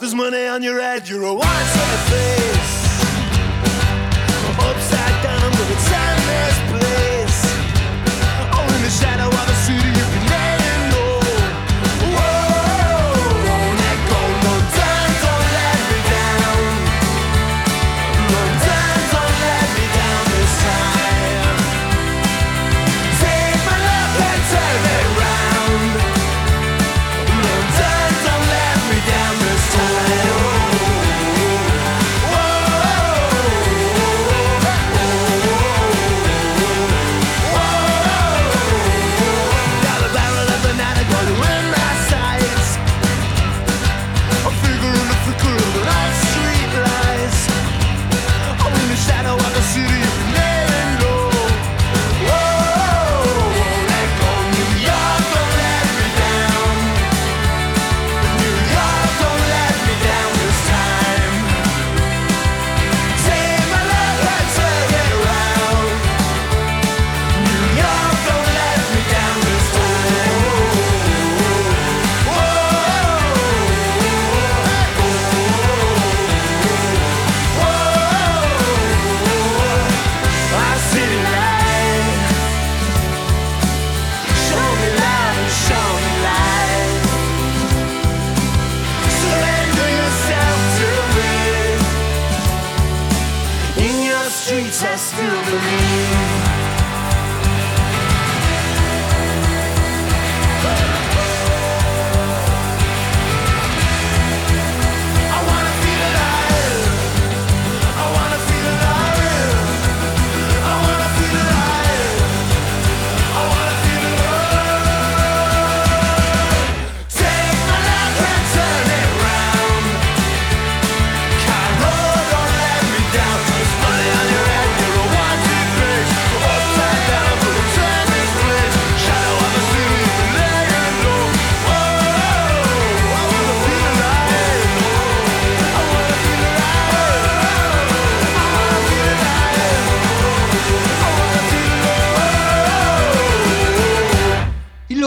There's money on your head, you're a one-set face. Upside down, but it's endless place. Streets, I still believe.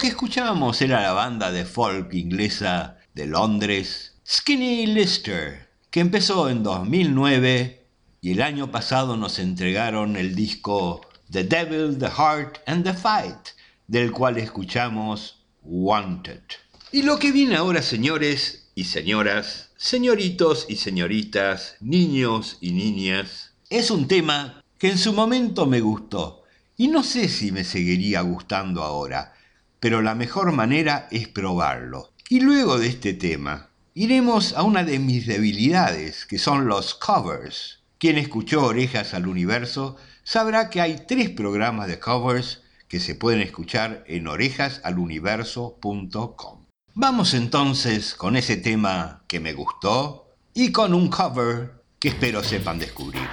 Que escuchábamos era la banda de folk inglesa de Londres, Skinny Lister, que empezó en 2009 y el año pasado nos entregaron el disco The Devil, The Heart and The Fight, del cual escuchamos Wanted. Y lo que viene ahora, señores y señoras, señoritos y señoritas, niños y niñas, es un tema que en su momento me gustó y no sé si me seguiría gustando ahora, pero la mejor manera es probarlo. Y luego de este tema, iremos a una de mis debilidades, que son los covers. Quien escuchó Orejas al Universo sabrá que hay tres programas de covers que se pueden escuchar en orejasaluniverso.com. Vamos entonces con ese tema que me gustó y con un cover que espero sepan descubrir.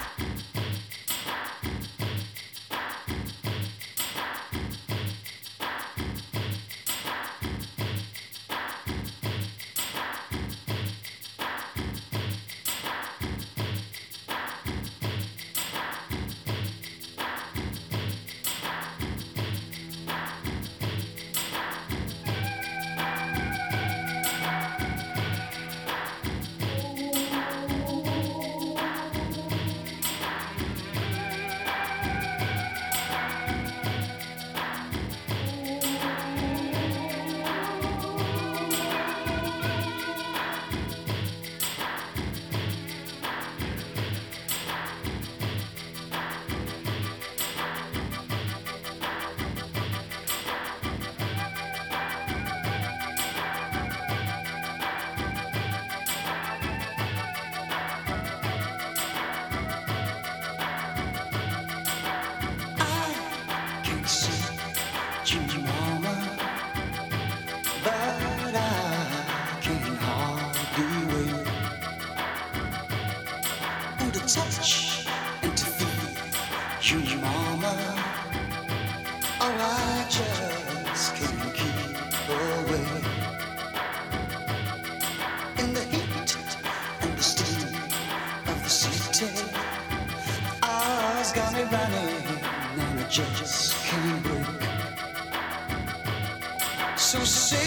Got me running and I just can't break. So say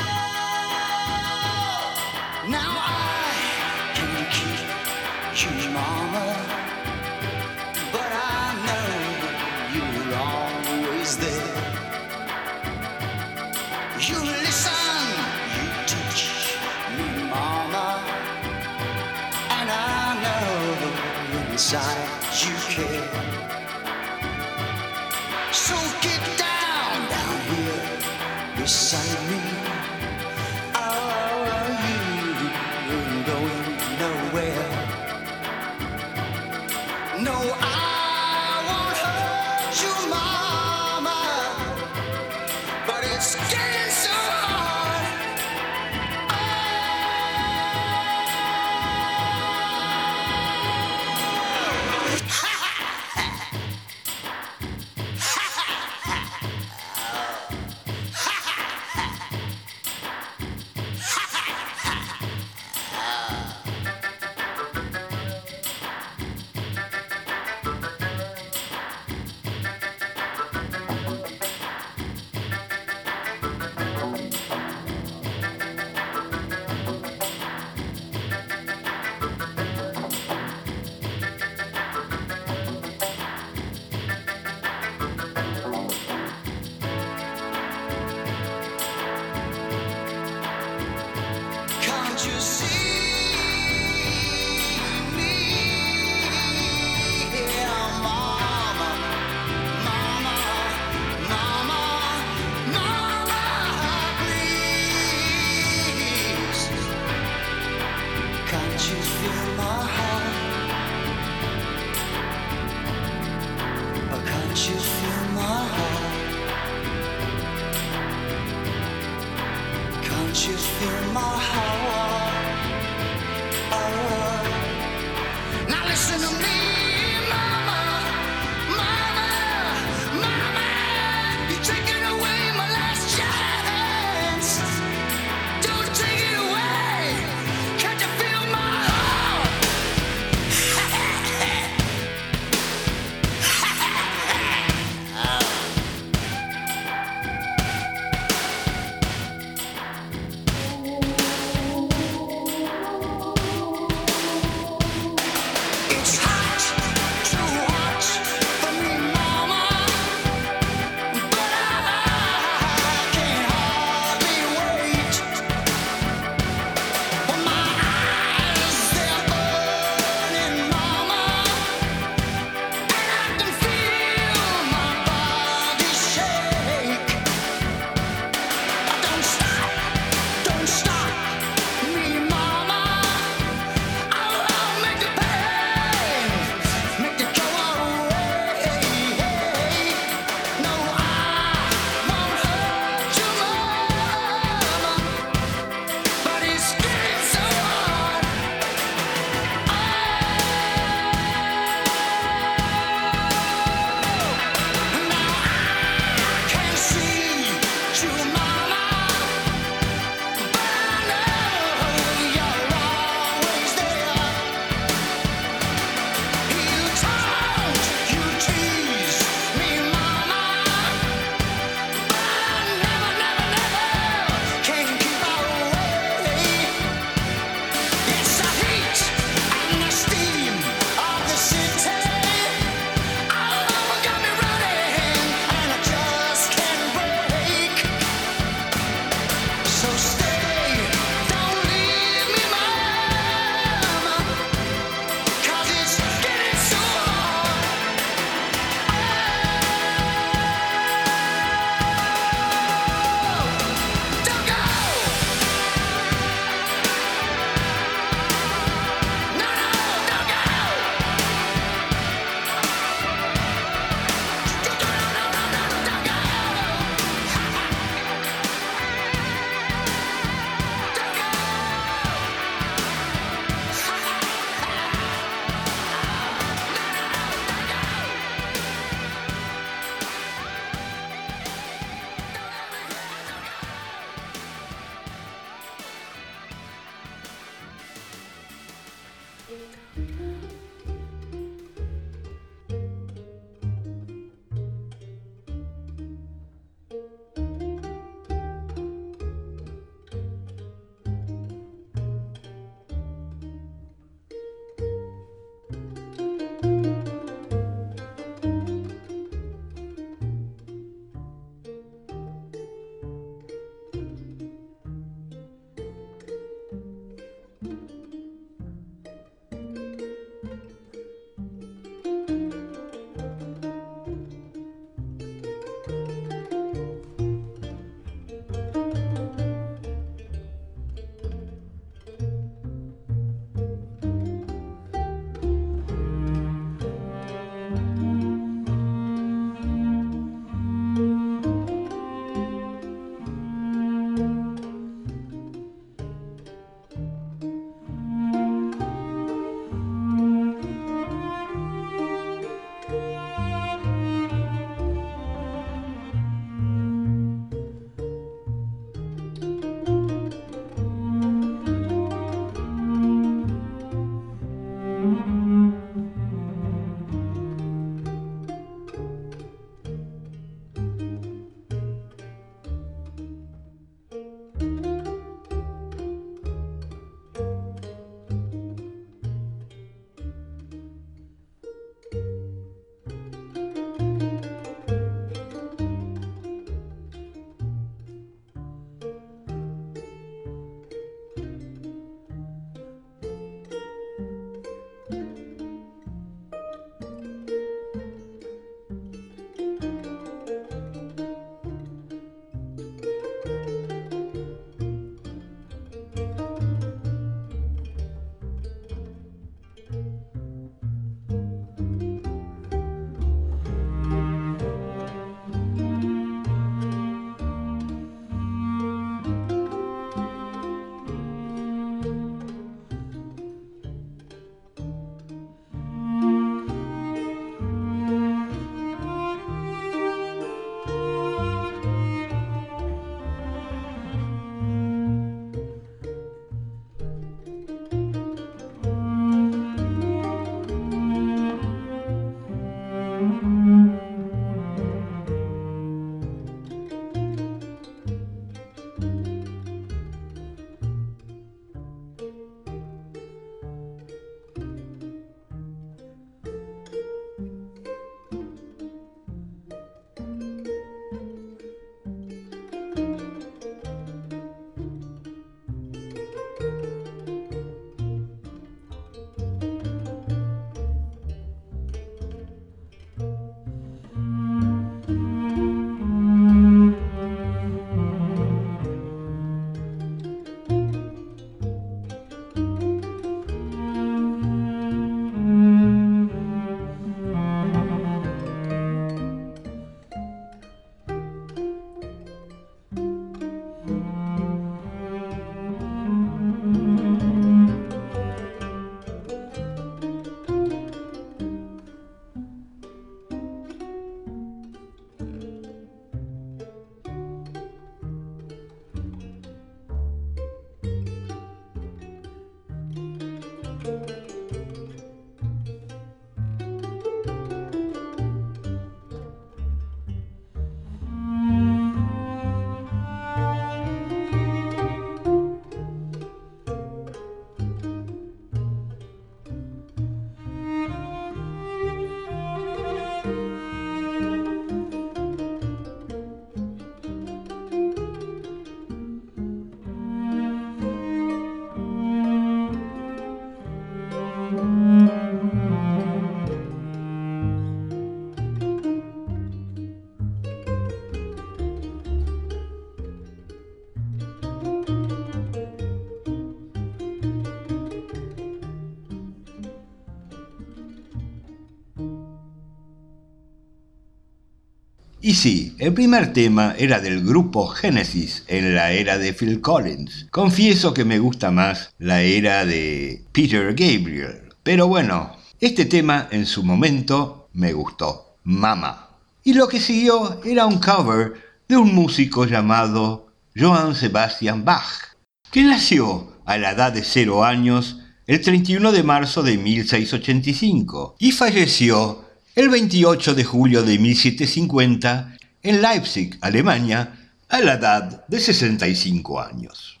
Y sí, el primer tema era del grupo Genesis en la era de Phil Collins. Confieso que me gusta más la era de Peter Gabriel. Pero bueno, este tema en su momento me gustó. Mama. Y lo que siguió era un cover de un músico llamado Johann Sebastian Bach, que nació a la edad de 0 años el 31 de marzo de 1685 y falleció el 28 de julio de 1750 en Leipzig, Alemania, a la edad de 65 años.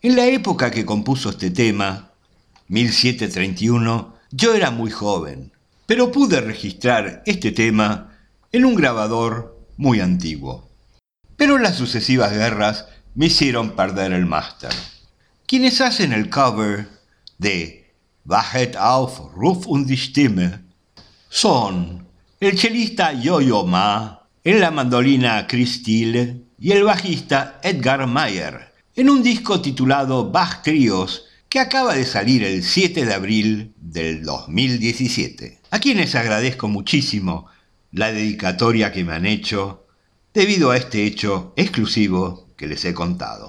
En la época que compuso este tema, 1731, yo era muy joven, pero pude registrar este tema en un grabador muy antiguo. Pero las sucesivas guerras me hicieron perder el máster. Quienes hacen el cover de Wachet auf, Ruf und die Stimme son el chelista Yo-Yo Ma, en la mandolina Chris y el bajista Edgar Mayer, en un disco titulado Bach Tríos que acaba de salir el 7 de abril del 2017, a quienes agradezco muchísimo la dedicatoria que me han hecho debido a este hecho exclusivo que les he contado.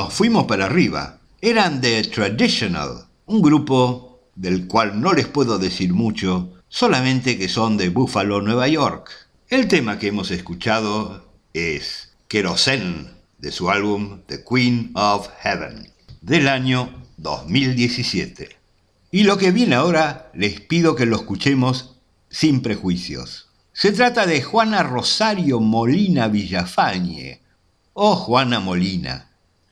nos fuimos para arriba. Eran The Traditional, un grupo del cual no les puedo decir mucho, solamente que son de Buffalo, Nueva York. El tema que hemos escuchado es Kerosene, de su álbum The Queen of Heaven, del año 2017. Y lo que viene ahora les pido que lo escuchemos sin prejuicios, Se trata de Juana Rosario Molina Villafañe. Oh, Juana Molina.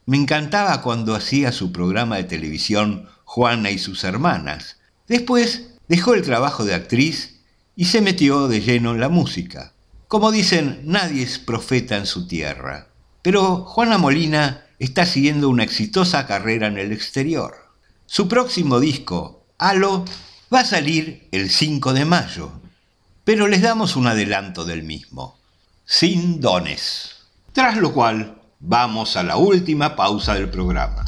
Me encantaba cuando hacía su programa de televisión Juana y sus hermanas. Después dejó el trabajo de actriz y se metió de lleno en la música. Como dicen, nadie es profeta en su tierra. Pero Juana Molina está siguiendo una exitosa carrera en el exterior. Su próximo disco, Halo, va a salir el 5 de mayo, pero les damos un adelanto del mismo, sin dones. Tras lo cual, vamos a la última pausa del programa.